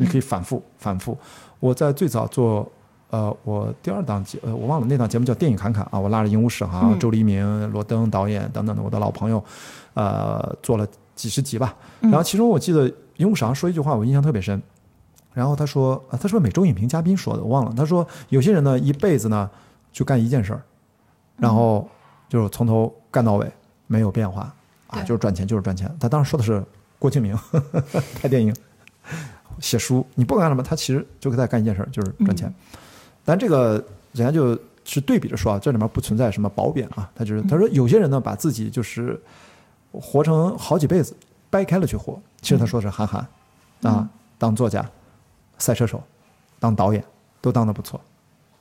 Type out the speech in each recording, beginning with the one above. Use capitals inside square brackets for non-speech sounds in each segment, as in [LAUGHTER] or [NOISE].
你可以反复 [LAUGHS] 反复。我在最早做。呃，我第二档节，呃，我忘了那档节目叫《电影侃侃》啊，我拉着鹦鹉史航、周黎明、罗登导演等等的我的老朋友，呃，做了几十集吧。然后其中我记得鹦鹉史航说一句话，我印象特别深。然后他说，他说每周影评嘉宾说的，我忘了。他说有些人呢一辈子呢就干一件事儿，然后就是从头干到尾没有变化啊，就是赚钱，就是赚钱。他当时说的是郭敬明 [LAUGHS] 拍电影、写书，你不管干什么，他其实就在干一件事儿，就是赚钱。但这个人家就是对比着说啊，这里面不存在什么褒贬啊，他就是他说有些人呢把自己就是活成好几辈子，掰开了去活。其实他说的是韩寒啊，当作家、赛车手、当导演都当得不错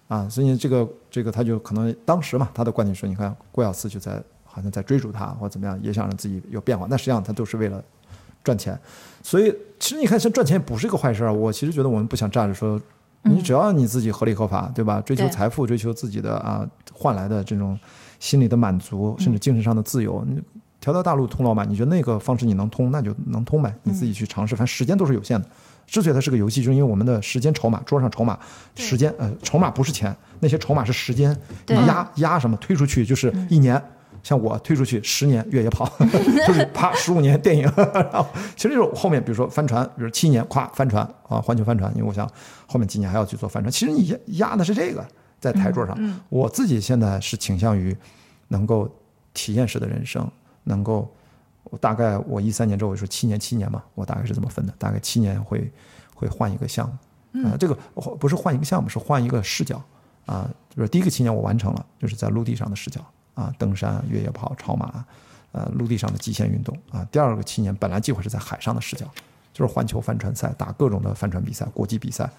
啊，所以这个这个他就可能当时嘛，他的观点说，你看郭小四就在好像在追逐他或怎么样，也想让自己有变化，那实际上他都是为了赚钱。所以其实你看，像赚钱不是一个坏事儿。我其实觉得我们不想站着说。你只要你自己合理合法，对吧？追求财富，追求自己的啊换来的这种心理的满足，甚至精神上的自由。你条条大路通罗马，你觉得那个方式你能通，那就能通呗。你自己去尝试，反正时间都是有限的。之所以它是个游戏，就是因为我们的时间筹码，桌上筹码，时间呃筹码不是钱，那些筹码是时间。你压压什么推出去就是一年。像我推出去十年越野跑，[LAUGHS] 就是啪十五年电影，然后其实就是后面比如说帆船，比如七年咵帆船啊环球帆船，因为我想后面几年还要去做帆船。其实你压压的是这个在台桌上。我自己现在是倾向于能够体验式的人生，能够我大概我一三年之后我说七年七年嘛，我大概是这么分的，大概七年会会换一个项目啊，这个不是换一个项目，是换一个视角啊，就是第一个七年我完成了，就是在陆地上的视角。啊，登山、越野跑、超马，呃，陆地上的极限运动啊。第二个七年本来计划是在海上的视角，就是环球帆船赛，打各种的帆船比赛、国际比赛。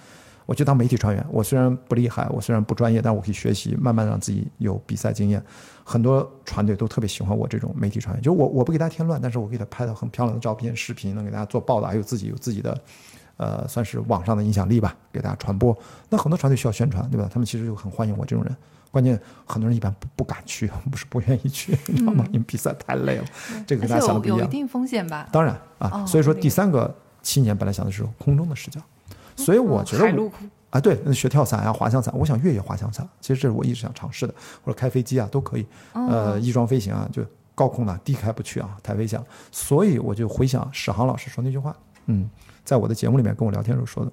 我就当媒体船员，我虽然不厉害，我虽然不专业，但我可以学习，慢慢让自己有比赛经验。很多船队都特别喜欢我这种媒体船员，就我我不给大家添乱，但是我给他拍到很漂亮的照片、视频，能给大家做报道，还有自己有自己的，呃，算是网上的影响力吧，给大家传播。那很多团队需要宣传，对吧？他们其实就很欢迎我这种人。关键很多人一般不不敢去，不是不愿意去，[LAUGHS] 你知道吗？因为比赛太累了，这个跟大家想的不一样。有一定风险吧？当然啊，所以说第三个七年本来想的是空中的视角，所以我觉得啊，对，学跳伞啊，滑翔伞，我想越野滑翔伞，其实这是我一直想尝试的，或者开飞机啊都可以，呃，翼装飞行啊，就高空的低开不去啊，太危险了。所以我就回想史航老师说那句话，嗯，在我的节目里面跟我聊天时候说的，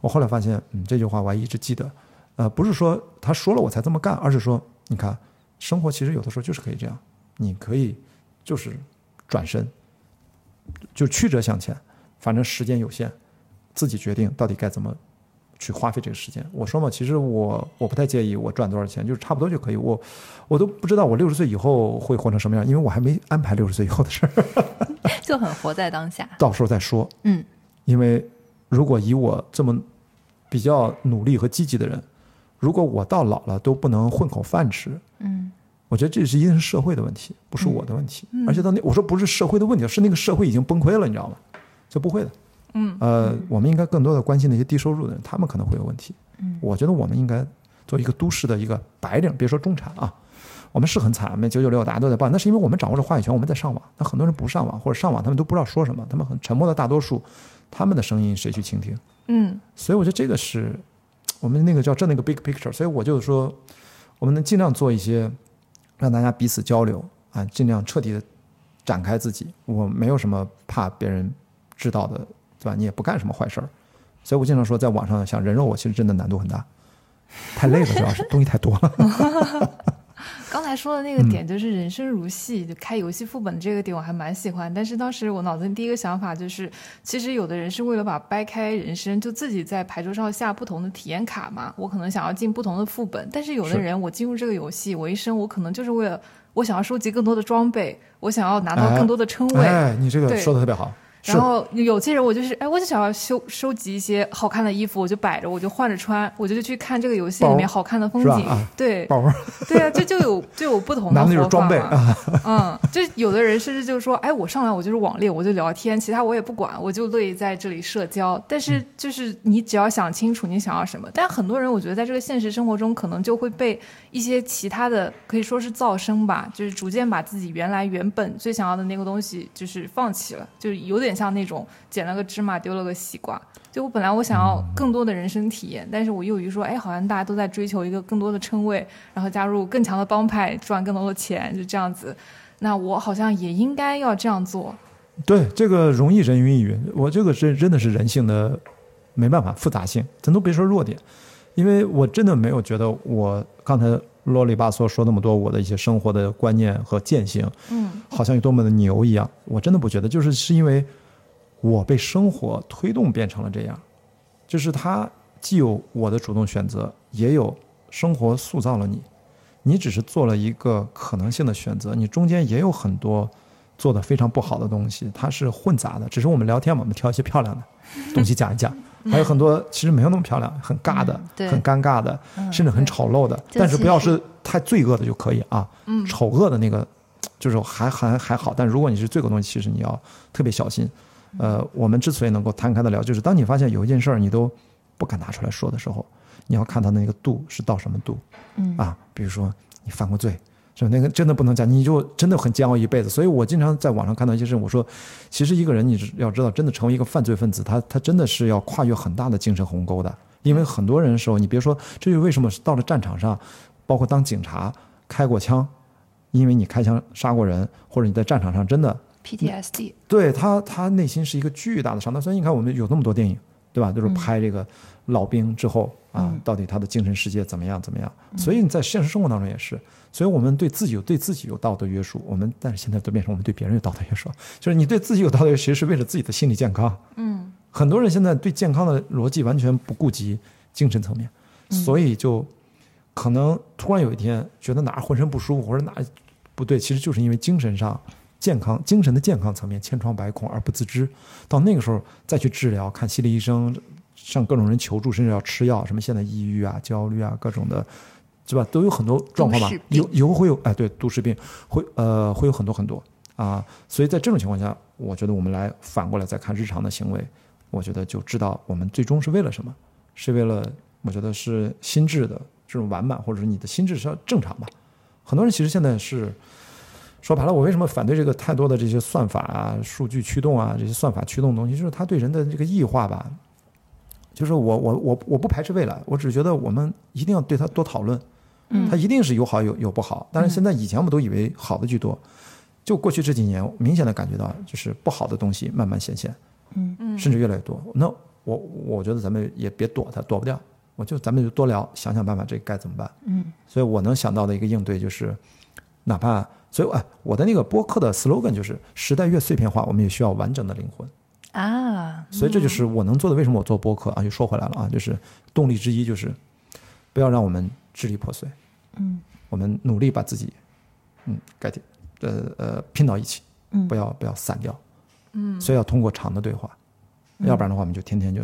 我后来发现，嗯，这句话我还一直记得。呃，不是说他说了我才这么干，而是说，你看，生活其实有的时候就是可以这样，你可以就是转身，就曲折向前，反正时间有限，自己决定到底该怎么去花费这个时间。我说嘛，其实我我不太介意我赚多少钱，就是差不多就可以。我我都不知道我六十岁以后会活成什么样，因为我还没安排六十岁以后的事儿，[LAUGHS] 就很活在当下，到时候再说。嗯，因为如果以我这么比较努力和积极的人。如果我到老了都不能混口饭吃，嗯，我觉得这是一定是社会的问题，不是我的问题。而且到那我说不是社会的问题，是那个社会已经崩溃了，你知道吗？这不会的。嗯，呃，我们应该更多的关心那些低收入的人，他们可能会有问题。嗯，我觉得我们应该做一个都市的一个白领，别说中产啊，我们是很惨，我们九九六，大家都在报，那是因为我们掌握着话语权，我们在上网。那很多人不上网或者上网，他们都不知道说什么，他们很沉默的大多数，他们的声音谁去倾听？嗯，所以我觉得这个是。我们那个叫这那个 big picture，所以我就说，我们能尽量做一些，让大家彼此交流啊，尽量彻底的展开自己。我没有什么怕别人知道的，对吧？你也不干什么坏事儿，所以我经常说，在网上想人肉我，其实真的难度很大，太累了，主要是东西太多了。[LAUGHS] 刚才说的那个点就是人生如戏，就开游戏副本这个点我还蛮喜欢。但是当时我脑子里第一个想法就是，其实有的人是为了把掰开人生，就自己在牌桌上下不同的体验卡嘛。我可能想要进不同的副本，但是有的人我进入这个游戏，我一生我可能就是为了我想要收集更多的装备，我想要拿到更多的称谓。哎，你这个说的特别好。然后有些人我就是，哎，我就想要收收集一些好看的衣服，我就摆着，我就换着穿，我就去看这个游戏里面好看的风景。对，对啊，这就有就有不同的活法嘛。[LAUGHS] 嗯，就有的人甚至就是说，哎，我上来我就是网恋，我就聊天，其他我也不管，我就乐意在这里社交。但是就是你只要想清楚你想要什么。但很多人我觉得在这个现实生活中，可能就会被一些其他的可以说是噪声吧，就是逐渐把自己原来原本最想要的那个东西就是放弃了，就是有点。点像那种捡了个芝麻丢了个西瓜。就我本来我想要更多的人生体验，但是我又于说，哎，好像大家都在追求一个更多的称谓，然后加入更强的帮派，赚更多的钱，就这样子。那我好像也应该要这样做。对，这个容易人云亦云。我这个是真的是人性的没办法复杂性，咱都别说弱点，因为我真的没有觉得我刚才啰里吧嗦说那么多我的一些生活的观念和践行，嗯，好像有多么的牛一样。我真的不觉得，就是是因为我被生活推动变成了这样，就是它既有我的主动选择，也有生活塑造了你。你只是做了一个可能性的选择，你中间也有很多做的非常不好的东西，它是混杂的。只是我们聊天嘛，我们挑一些漂亮的东西讲一讲，还有很多其实没有那么漂亮，很尬的、很尴尬的，甚至很丑陋的。但是不要是太罪恶的就可以啊。嗯，丑恶的那个就是还还还好，但如果你是罪恶东西，其实你要特别小心。呃，我们之所以能够摊开的聊，就是当你发现有一件事儿你都不敢拿出来说的时候。你要看他那个度是到什么度，嗯啊，比如说你犯过罪，是吧？那个真的不能讲，你就真的很煎熬一辈子。所以我经常在网上看到一些事，我说，其实一个人你要知道，真的成为一个犯罪分子，他他真的是要跨越很大的精神鸿沟的。因为很多人的时候，你别说，这就为什么到了战场上，包括当警察开过枪，因为你开枪杀过人，或者你在战场上真的 PTSD，对他他内心是一个巨大的伤。所以你看，我们有那么多电影，对吧？就是拍这个。老兵之后啊，到底他的精神世界怎么样？怎么样？所以你在现实生活当中也是，所以我们对自己有对自己有道德约束。我们但是现在都变成我们对别人有道德约束，就是你对自己有道德约束，其实是为了自己的心理健康。嗯，很多人现在对健康的逻辑完全不顾及精神层面，所以就可能突然有一天觉得哪儿浑身不舒服或者哪不对，其实就是因为精神上健康、精神的健康层面千疮百孔而不自知。到那个时候再去治疗，看心理医生。向各种人求助，甚至要吃药，什么现在抑郁啊、焦虑啊，各种的，是吧？都有很多状况吧。有有会有哎，对，都市病会呃会有很多很多啊。所以在这种情况下，我觉得我们来反过来再看日常的行为，我觉得就知道我们最终是为了什么，是为了我觉得是心智的这种完满，或者是你的心智是要正常吧。很多人其实现在是说白了，我为什么反对这个太多的这些算法啊、数据驱动啊这些算法驱动的东西，就是它对人的这个异化吧。就是我我我我不排斥未来，我只觉得我们一定要对它多讨论，嗯，它一定是有好有有不好。但是现在以前我们都以为好的居多，就过去这几年明显的感觉到，就是不好的东西慢慢显现，嗯嗯，甚至越来越多。那我我觉得咱们也别躲它，躲不掉。我就咱们就多聊，想想办法，这该怎么办？嗯，所以我能想到的一个应对就是，哪怕所以哎，我的那个播客的 slogan 就是时代越碎片化，我们也需要完整的灵魂。啊，所以这就是我能做的。为什么我做播客啊？又说回来了啊，就是动力之一，就是不要让我们支离破碎。嗯，我们努力把自己，嗯，改天，呃呃，拼到一起。嗯，不要不要散掉。嗯，所以要通过长的对话，要不然的话，我们就天天就